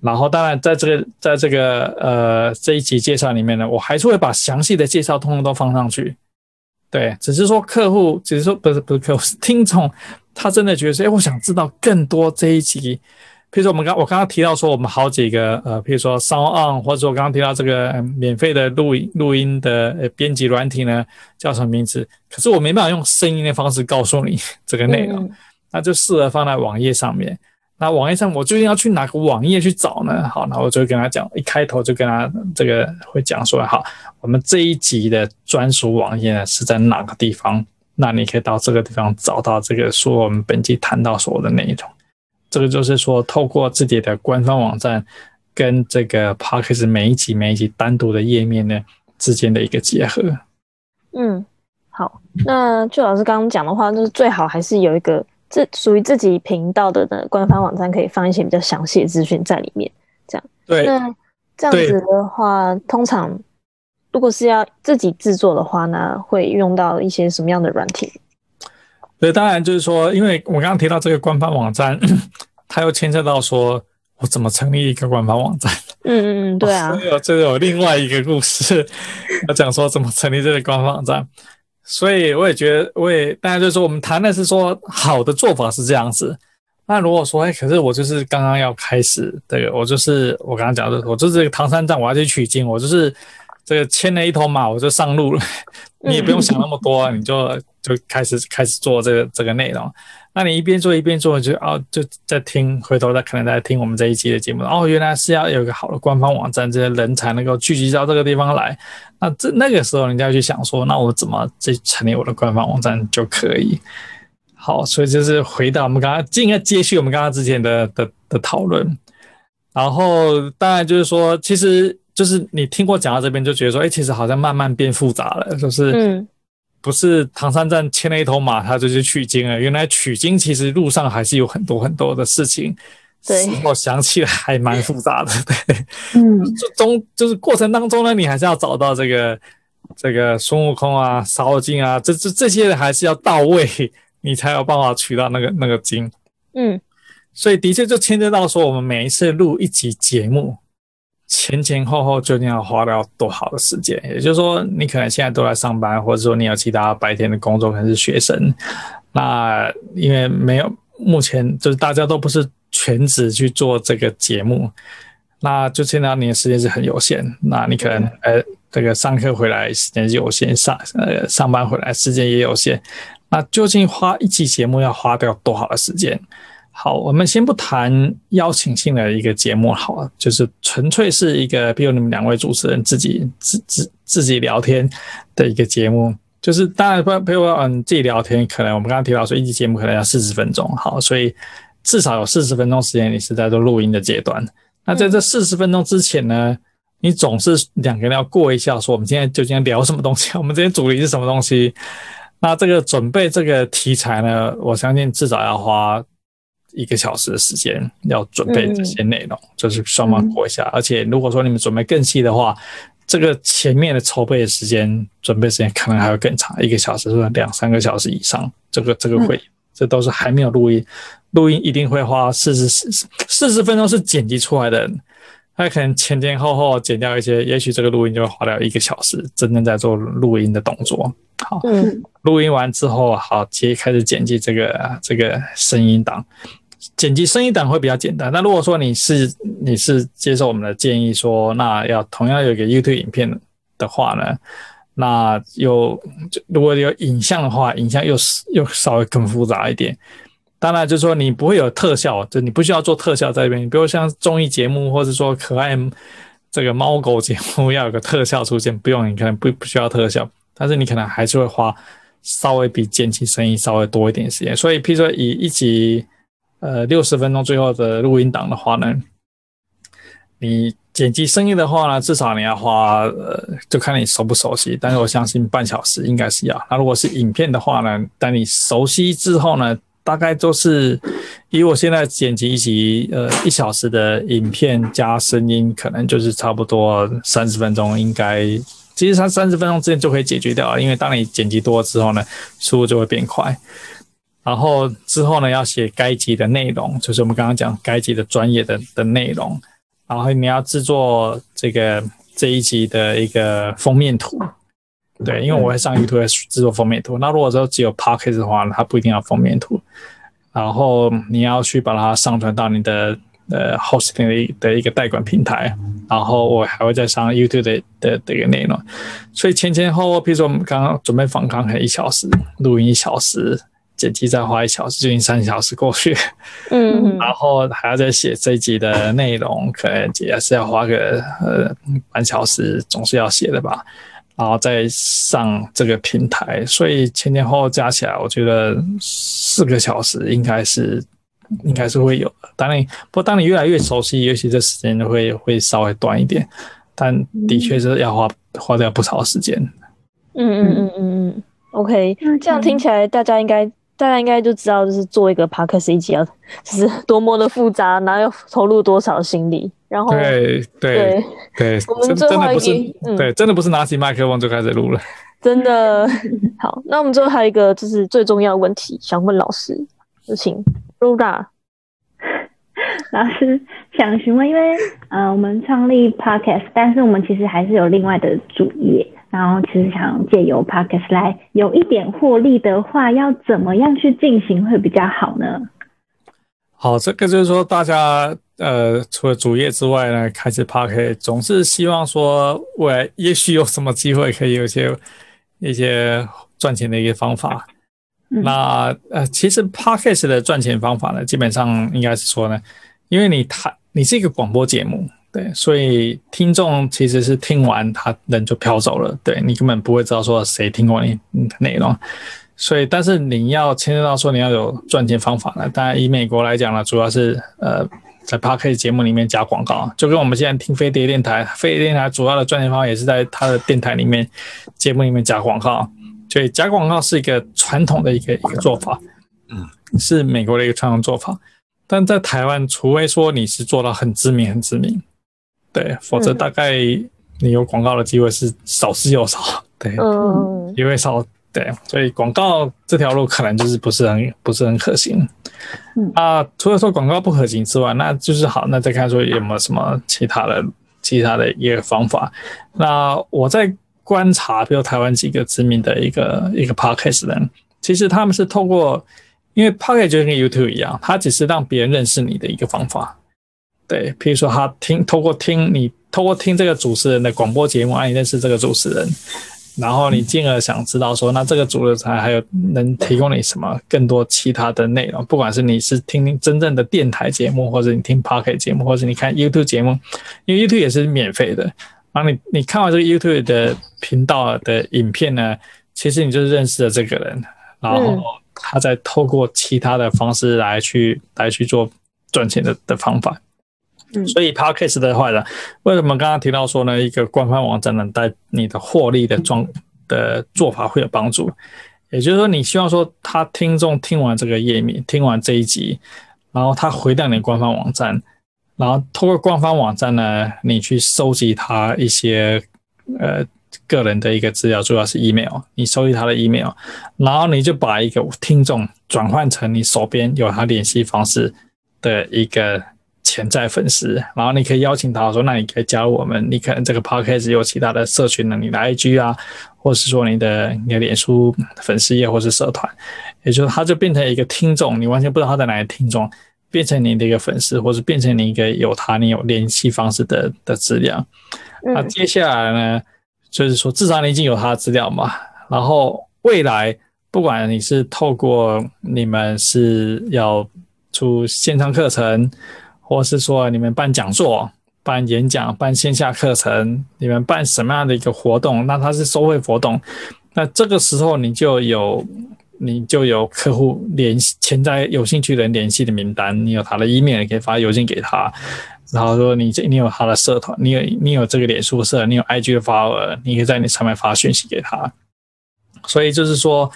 Speaker 3: 然后当然在这个在这个呃这一集介绍里面呢，我还是会把详细的介绍通通都放上去。对，只是说客户，只是说不是不是客户，是听众，他真的觉得说，哎，我想知道更多这一集。譬如说，我们刚我刚刚提到说，我们好几个呃，譬如说 SoundOn，或者说我刚刚提到这个免费的录音录音的呃编辑软体呢，叫什么名字？可是我没办法用声音的方式告诉你这个内容，嗯、那就适合放在网页上面。那网页上我究竟要去哪个网页去找呢？好，那我就跟他讲，一开头就跟他这个会讲说，好，我们这一集的专属网页呢是在哪个地方？那你可以到这个地方找到这个说我们本集谈到所有的内容。这个就是说，透过自己的官方网站跟这个 Podcast 每一集每一集单独的页面呢之间的一个结合。
Speaker 2: 嗯，好，那就老师刚刚讲的话，就是最好还是有一个。这属于自己频道的的官方网站，可以放一些比较详细的资讯在里面。这样，
Speaker 3: 对。
Speaker 2: 那这样子的话，通常如果是要自己制作的话呢，会用到一些什么样的软体？
Speaker 3: 对，当然就是说，因为我刚刚提到这个官方网站，它又牵涉到说我怎么成立一个官方网站。
Speaker 2: 嗯嗯嗯，对啊。
Speaker 3: 有这个有另外一个故事 要讲说怎么成立这个官方网站。所以我也觉得，我也大家就是说，我们谈的是说好的做法是这样子。那如果说，哎，可是我就是刚刚要开始，这个我就是我刚刚讲的，我就是这个唐三藏，我要去取经，我就是这个牵了一头马，我就上路了。你也不用想那么多，你就就开始开始做这个这个内容。那你一边做一边做，就哦就在听，回头再可能在听我们这一期的节目。哦，原来是要有一个好的官方网站，这些人才能够聚集到这个地方来。那这那个时候，人家去想说，那我怎么去成立我的官方网站就可以？好，所以就是回到我们刚刚，应该接续我们刚刚之前的的的讨论。然后当然就是说，其实就是你听过讲到这边，就觉得说，哎，其实好像慢慢变复杂了，就是。嗯不是唐三藏牵了一头马，他就去取经了。原来取经其实路上还是有很多很多的事情。
Speaker 2: 对，
Speaker 3: 我想起来还蛮复杂的。对，
Speaker 2: 嗯，
Speaker 3: 就中就是过程当中呢，你还是要找到这个这个孙悟空啊、沙悟净啊，这这这些还是要到位，你才有办法取到那个那个经。
Speaker 2: 嗯，
Speaker 3: 所以的确就牵扯到说，我们每一次录一集节目，前前后后究竟要花掉多少的时间？也就是说，你可能现在都在上班，或者说你有其他白天的工作，可能是学生。那因为没有，目前就是大家都不是全职去做这个节目。那就现在你的时间是很有限，那你可能呃这个上课回来时间有限，上呃上班回来时间也有限，那究竟花一期节目要花掉多少的时间？好，我们先不谈邀请性的一个节目，好了，就是纯粹是一个，比如你们两位主持人自己自自自己聊天的一个节目，就是当然不比如说嗯自己聊天，可能我们刚刚提到说一集节目可能要四十分钟，好，所以至少有四十分钟时间你是在做录音的阶段。那在这四十分钟之前呢，你总是两个人要过一下，说我们今天究竟要聊什么东西？我们今天主题是什么东西？那这个准备这个题材呢，我相信至少要花一个小时的时间，要准备这些内容，就是双方过一下。而且如果说你们准备更细的话，这个前面的筹备的时间、准备时间可能还会更长，一个小时或者两三个小时以上。这个这个会，这都是还没有录音。录音一定会花四十四四十分钟，是剪辑出来的，他可能前前后后剪掉一些，也许这个录音就会花掉一个小时，真正在做录音的动作。好，录音完之后，好接开始剪辑这个这个声音档，剪辑声音档会比较简单。那如果说你是你是接受我们的建议说，那要同样有一个 YouTube 影片的话呢，那又如果有影像的话，影像又又稍微更复杂一点。当然，就是说你不会有特效，就你不需要做特效在这边。你比如像综艺节目，或者说可爱这个猫狗节目，要有个特效出现，不用，你可能不不需要特效，但是你可能还是会花稍微比剪辑声音稍微多一点时间。所以，譬如说以一集呃六十分钟最后的录音档的话呢，你剪辑声音的话呢，至少你要花呃，就看你熟不熟悉，但是我相信半小时应该是要。那如果是影片的话呢，等你熟悉之后呢，大概都是以我现在剪辑一集呃一小时的影片加声音，可能就是差不多三十分钟，应该其实它三十分钟之内就可以解决掉。因为当你剪辑多了之后呢，速度就会变快。然后之后呢，要写该集的内容，就是我们刚刚讲该集的专业的的内容。然后你要制作这个这一集的一个封面图。对，因为我会上 YouTube 制作封面图。那如果说只有 Podcast 的话，它不一定要封面图。然后你要去把它上传到你的呃 hosting 的一的一个代管平台。然后我还会再上 YouTube 的的这个内容。所以前前后后，比如说我们刚刚准备访谈可能一小时，录音一小时，剪辑再花一小时，就已经三小时过去。嗯。然后还要再写这一集的内容，可能也是要花个呃半小时，总是要写的吧。然后再上这个平台，所以前前后后加起来，我觉得四个小时应该是应该是会有的。当你不过当你越来越熟悉，也许这时间会会稍微短一点，但的确是要花花掉不少时间。
Speaker 2: 嗯嗯嗯嗯嗯，OK，这样听起来大家应该大家应该就知道，就是做一个 Podcast 一集要是多么的复杂，然后要投入多少心力。然后
Speaker 3: 对对对，我们真的不是、嗯、对，真的不是拿起麦克风就开始录了。
Speaker 2: 真的好，那我们最后还有一个就是最重要的问题，想问老师，有请 Rura
Speaker 4: 老师想询问，因为呃，我们创立 Podcast，但是我们其实还是有另外的主业，然后其实想借由 Podcast 来有一点获利的话，要怎么样去进行会比较好呢？
Speaker 3: 好，这个就是说大家。呃，除了主业之外呢，开始 Podcast 总是希望说，未来也许有什么机会可以有一些一些赚钱的一个方法。那呃，其实 Podcast 的赚钱方法呢，基本上应该是说呢，因为你谈你是一个广播节目，对，所以听众其实是听完他人就飘走了，对，你根本不会知道说谁听过你的内容。所以，但是你要牵涉到说你要有赚钱方法呢，当然以美国来讲呢，主要是呃。在 Podcast 节目里面加广告，就跟我们现在听飞碟电台，飞碟电台主要的赚钱方法也是在它的电台里面、节目里面加广告。所以假广告是一个传统的一个一个做法，嗯，是美国的一个传统做法。但在台湾，除非说你是做到很知名、很知名，对，否则大概你有广告的机会是少之又少。对，嗯，也会少。对，所以广告这条路可能就是不是很不是很可行。嗯啊，除了说广告不可行之外，那就是好，那再看说有没有什么其他的其他的一个方法。那我在观察，比如台湾几个知名的一个一个 podcast 人，其实他们是透过，因为 podcast 就跟 YouTube 一样，它只是让别人认识你的一个方法。对，譬如说他听透过听你透过听这个主持人的广播节目，让你认识这个主持人。然后你进而想知道说，那这个主持人还有能提供你什么更多其他的内容？不管是你是听真正的电台节目，或者你听 Podcast 节目，或者你看 YouTube 节目，因为 YouTube 也是免费的。然后你你看完这个 YouTube 的频道的影片呢，其实你就是认识了这个人，然后他再透过其他的方式来去来去做赚钱的的方法。所以 Podcast 的话呢，为什么刚刚提到说呢？一个官方网站能带你的获利的状的做法会有帮助？也就是说，你希望说他听众听完这个页面，听完这一集，然后他回到你的官方网站，然后透过官方网站呢，你去收集他一些呃个人的一个资料，主要是 email，你收集他的 email，然后你就把一个听众转换成你手边有他联系方式的一个。潜在粉丝，然后你可以邀请他说：“那你可以加入我们，你可能这个 podcast 有其他的社群呢，你的 IG 啊，或是说你的你的脸书粉丝页或是社团，也就是他就变成一个听众，你完全不知道他在哪里听众，变成你的一个粉丝，或者变成你一个有他你有联系方式的的资料。那接下来呢，就是说至少你已经有他的资料嘛，然后未来不管你是透过你们是要出线上课程。”或是说你们办讲座、办演讲、办线下课程，你们办什么样的一个活动？那它是收费活动，那这个时候你就有你就有客户联系潜在有兴趣的人联系的名单，你有他的 email，你可以发邮件给他。然后说你这你有他的社团，你有你有这个脸书社，你有 IG 的 follow 你可以在你上面发讯息给他。所以就是说，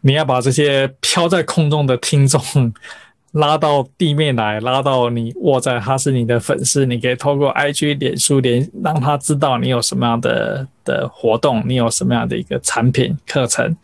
Speaker 3: 你要把这些飘在空中的听众。拉到地面来，拉到你握在，他是你的粉丝，你可以透过 IG、脸书连，让他知道你有什么样的的活动，你有什么样的一个产品课程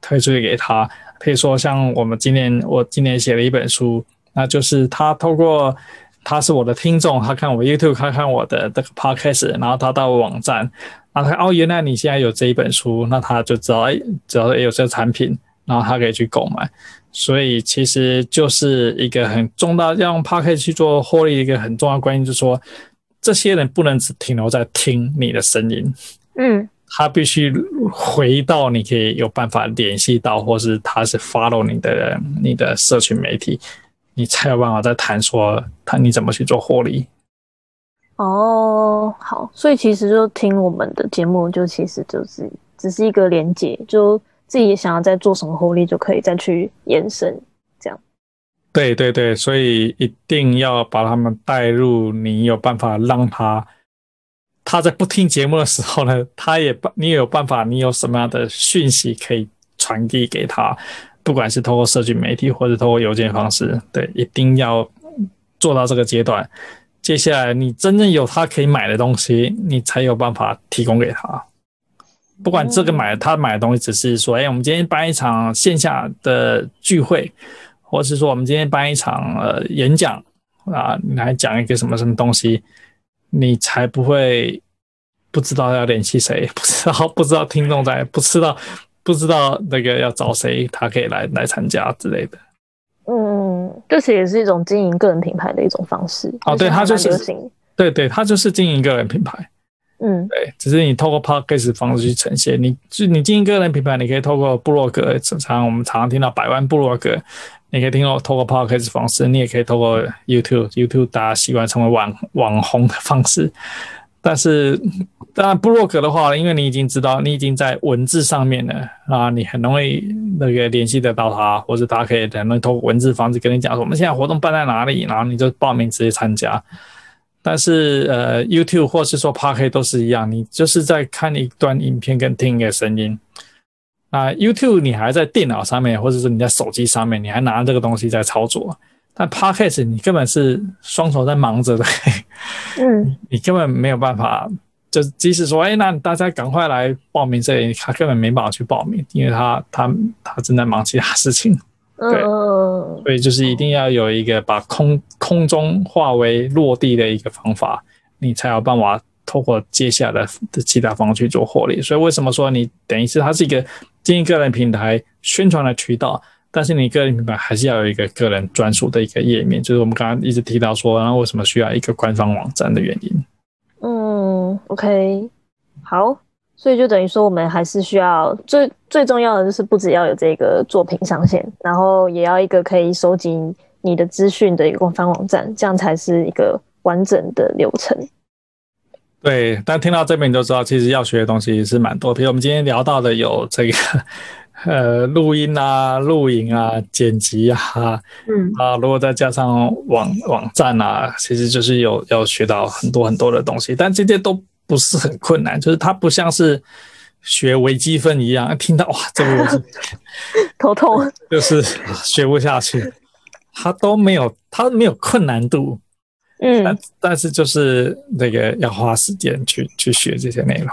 Speaker 3: 推出去给他。比如说，像我们今年，我今年写了一本书，那就是他透过他是我的听众，他看我 YouTube，他看我的这个 Podcast，然后他到网站，然后他哦，原来你现在有这一本书，那他就知道，哎，只要有这个产品，然后他可以去购买。所以其实就是一个很重大，要用 Podcast 去做获利一个很重要的关键，就是说，这些人不能只停留在听你的声音，嗯，他必须回到你可以有办法联系到，或是他是 follow 你的人你的社群媒体，你才有办法再谈说他你怎么去做获利。
Speaker 2: 哦，好，所以其实就听我们的节目，就其实就是只是一个连接，就。自己想要在做什么获利，就可以再去延伸，这样。
Speaker 3: 对对对，所以一定要把他们带入，你有办法让他，他在不听节目的时候呢，他也你也有办法，你有什么样的讯息可以传递给他，不管是通过社群媒体或者通过邮件方式，对，一定要做到这个阶段。接下来，你真正有他可以买的东西，你才有办法提供给他。不管这个买他买的东西只是说，哎、欸，我们今天办一场线下的聚会，或是说我们今天办一场呃演讲啊，你来讲一个什么什么东西，你才不会不知道要联系谁，不知道不知道听众在，不知道不知道那个要找谁，他可以来来参加之类的。
Speaker 2: 嗯，这其实也是一种经营个人品牌的一种方式。
Speaker 3: 哦，对，他就是，对对，他就是经营个人品牌。
Speaker 2: 嗯，
Speaker 3: 对，只是你透过 podcast 方式去呈现，你就你经营个人品牌，你可以透过部落格，常常我们常常听到百万部落格，你可以听到透过 podcast 方式，你也可以透过 YouTube，YouTube 大家习惯成为网网红的方式。但是当然部落格的话，因为你已经知道，你已经在文字上面了啊，你很容易那个联系得到他，或者他可以很容易透过文字方式跟你讲说，我们现在活动办在哪里，然后你就报名直接参加。但是呃，YouTube 或是说 Podcast 都是一样，你就是在看一段影片跟听一个声音。啊，YouTube 你还在电脑上面，或者是你在手机上面，你还拿这个东西在操作。但 Podcast 你根本是双手在忙着的，嗯，你根本没有办法，就就即使说，哎，那大家赶快来报名这里，他根本没办法去报名，因为他他他正在忙其他事情。对，所以就是一定要有一个把空空中化为落地的一个方法，你才有办法透过接下来的其他方式去做获利。所以为什么说你等于是它是一个经营个人平台宣传的渠道，但是你个人品牌还是要有一个个人专属的一个页面，就是我们刚刚一直提到说，然后为什么需要一个官方网站的原因。
Speaker 2: 嗯，OK，好。所以就等于说，我们还是需要最最重要的就是不只要有这个作品上线，然后也要一个可以收集你的资讯的一个官方网站，这样才是一个完整的流程。
Speaker 3: 对，但听到这边你就知道，其实要学的东西是蛮多。比如我们今天聊到的有这个呃录音啊、录影啊、剪辑啊，嗯啊，如果再加上网网站啊，其实就是有要学到很多很多的东西，但这些都。不是很困难，就是它不像是学微积分一样，听到哇，这个
Speaker 2: 头痛，
Speaker 3: 就是学不下去。它都没有，它没有困难度，嗯，但但是就是那个要花时间去去学这些内容。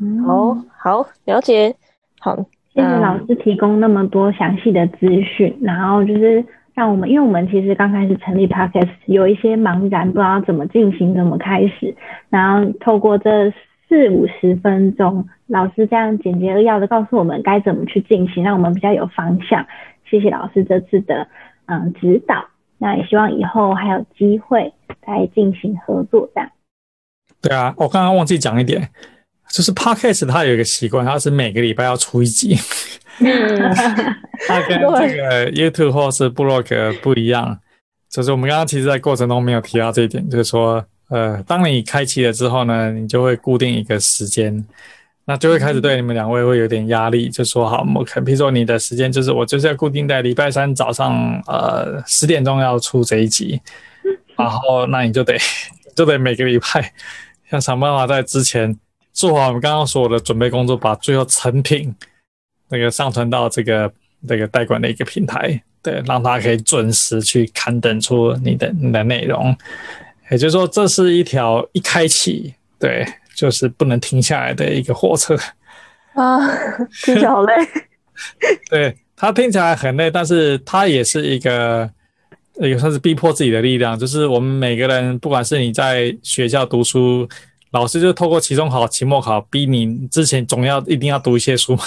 Speaker 2: 嗯，好，好，了解，好，
Speaker 4: 谢谢老师提供那么多详细的资讯，然后就是。让我们，因为我们其实刚开始成立 Podcast，有一些茫然，不知道怎么进行，怎么开始。然后透过这四五十分钟，老师这样简洁扼要的告诉我们该怎么去进行，让我们比较有方向。谢谢老师这次的嗯指导，那也希望以后还有机会再进行合作这样。
Speaker 3: 对啊，我刚刚忘记讲一点，就是 Podcast 它有一个习惯，它是每个礼拜要出一集。嗯，它跟这个 YouTube 或是部落格不一样，就是我们刚刚其实，在过程中没有提到这一点，就是说，呃，当你开启了之后呢，你就会固定一个时间，那就会开始对你们两位会有点压力，就说好，我可比如说你的时间就是我就是要固定在礼拜三早上，呃，十点钟要出这一集，然后那你就得 就得每个礼拜要 想办法在之前做好我们刚刚所有的准备工作，把最后成品。那个上传到这个这个代管的一个平台，对，让他可以准时去刊登出你的你的内容。也就是说，这是一条一开启，对，就是不能停下来的一个货车
Speaker 2: 啊，听起来好累。
Speaker 3: 对，他听起来很累，但是他也是一个也算是逼迫自己的力量。就是我们每个人，不管是你在学校读书，老师就透过期中考、期末考，逼你之前总要一定要读一些书嘛。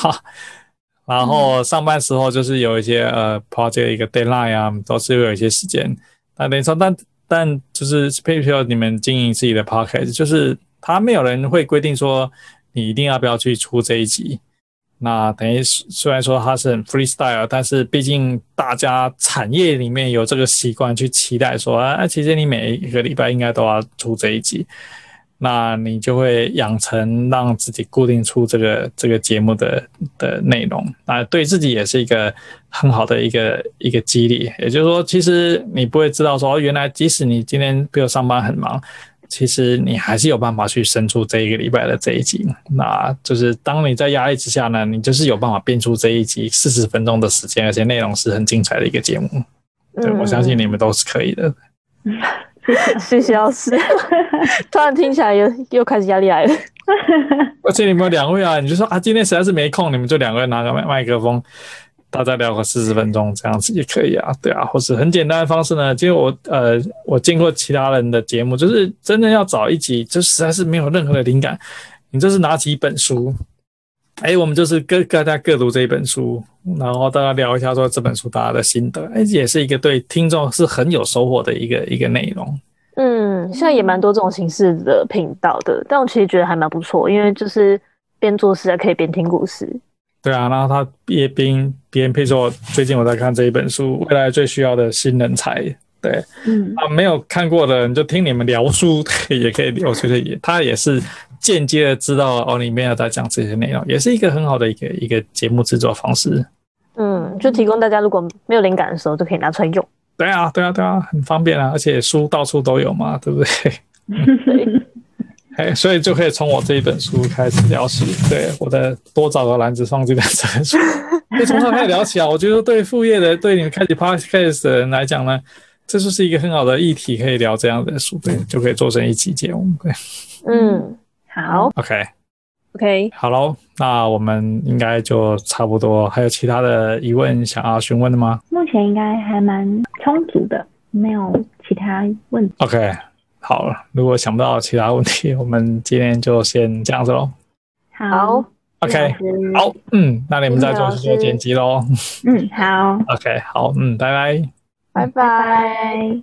Speaker 3: 然后上班时候就是有一些呃 project 一个 deadline 啊，都是会有一些时间。那等于说，但但就是譬如说你们经营自己的 podcast，就是他没有人会规定说你一定要不要去出这一集。那等于虽然说他是很 freestyle，但是毕竟大家产业里面有这个习惯去期待说啊，其实你每一个礼拜应该都要出这一集。那你就会养成让自己固定出这个这个节目的的内容，那对自己也是一个很好的一个一个激励。也就是说，其实你不会知道说，原来即使你今天比如上班很忙，其实你还是有办法去生出这一个礼拜的这一集。那就是当你在压力之下呢，你就是有办法编出这一集四十分钟的时间，而且内容是很精彩的一个节目。对，我相信你们都是可以的。
Speaker 2: 谢谢老师，突然听起来又又开始压力来了。
Speaker 3: 而且你们两位啊，你就说啊，今天实在是没空，你们就两个人拿个麦麦克风，大家聊个四十分钟这样子也可以啊，对啊，或是很简单的方式呢。其实我呃，我见过其他人的节目，就是真的要找一集，就实在是没有任何的灵感，你就是拿起一本书，哎，我们就是各大家各读这一本书，然后大家聊一下说这本书大家的心得，哎，也是一个对听众是很有收获的一个一个内容。
Speaker 2: 嗯，现在也蛮多这种形式的频道的，但我其实觉得还蛮不错，因为就是边做事还可以边听故事。
Speaker 3: 对啊，然后他也边边，譬如说最近我在看这一本书《未来最需要的新人才》，对，嗯啊，没有看过的人就听你们聊书也可以，我觉得也他也是。间接的知道哦，里面有在讲这些内容，也是一个很好的一个一个节目制作方式。
Speaker 2: 嗯，就提供大家如果没有灵感的时候，就可以拿出来用。
Speaker 3: 对啊，对啊，对啊，很方便啊，而且书到处都有嘛，对不对？对。哎，所以就可以从我这一本书开始聊起。对，我的多找个篮子放这本书，可以从它开始聊起啊。我觉得对副业的，对你们开始 podcast 的人来讲呢，这就是一个很好的议题，可以聊这样的书，对，就可以做成一期节目。对，
Speaker 2: 嗯。好
Speaker 5: ，OK。
Speaker 2: OK，
Speaker 5: 好喽，那我们应该就差不多。还有其他的疑问想要询问的吗？
Speaker 4: 目前应该还蛮充足的，没有其他问题。
Speaker 5: OK，好了，如果想不到其他问题，我们今天就先这样子喽。
Speaker 2: 好
Speaker 5: ，OK，好，嗯，那你们再做做剪辑喽。
Speaker 4: 嗯，好，
Speaker 5: OK，好，嗯，拜拜，
Speaker 2: 拜拜。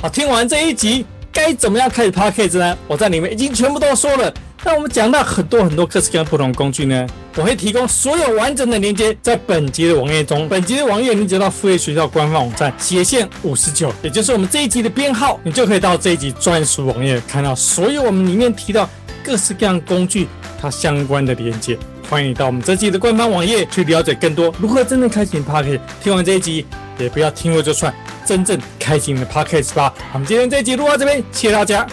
Speaker 3: 好，听完这一集。该怎么样开始 Podcast 呢？我在里面已经全部都说了。那我们讲到很多很多各式各样不同工具呢，我会提供所有完整的连接在本集的网页中。本集的网页你只要到副业学校官方网站斜线五十九，也就是我们这一集的编号，你就可以到这一集专属网页看到所有我们里面提到各式各样工具它相关的连接。欢迎你到我们这集的官方网页去了解更多如何真正开启 Podcast。听完这一集，也不要听了就算。真正开启你的 Podcast 吧！我们今天这一集录到这边，谢谢大家。